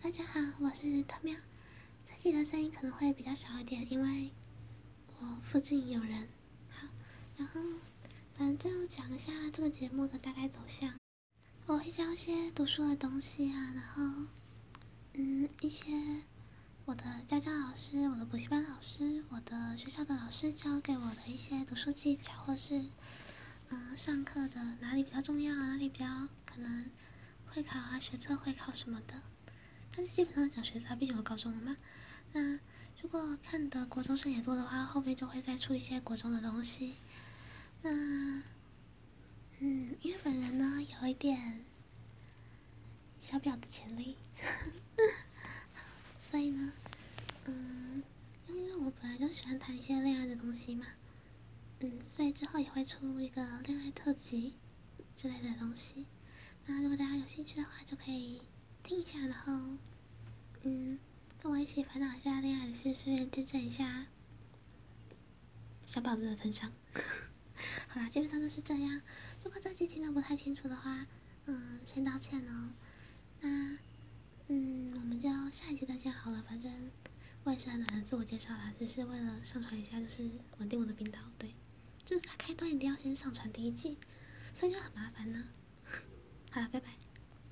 大家好，我是特喵。这集的声音可能会比较小一点，因为我附近有人。好，然后反正就讲一下这个节目的大概走向。我会教一些读书的东西啊，然后嗯，一些我的家教老师、我的补习班老师、我的学校的老师教给我的一些读书技巧，或是嗯，上课的哪里比较重要，哪里比较可能会考啊、学测会考什么的。但是基本上讲学杂，毕竟我高中了嘛。那如果看的国中生也多的话，后面就会再出一些国中的东西。那，嗯，因为本人呢有一点小婊的潜力，所以呢，嗯，因为我本来就喜欢谈一些恋爱的东西嘛，嗯，所以之后也会出一个恋爱特辑之类的东西。那如果大家有兴趣的话，就可以。听一下，然后，嗯，跟我一起烦恼一下恋爱的事，顺便见证一下小宝子的成长。好啦，基本上就是这样。如果这集听得不太清楚的话，嗯，先道歉哦。那，嗯，我们就下一集再见好了。反正我也是很懒得自我介绍啦，只是为了上传一下，就是稳定我的频道。对，就是它开端一定要先上传第一季，所以就很麻烦呢。好了，拜拜。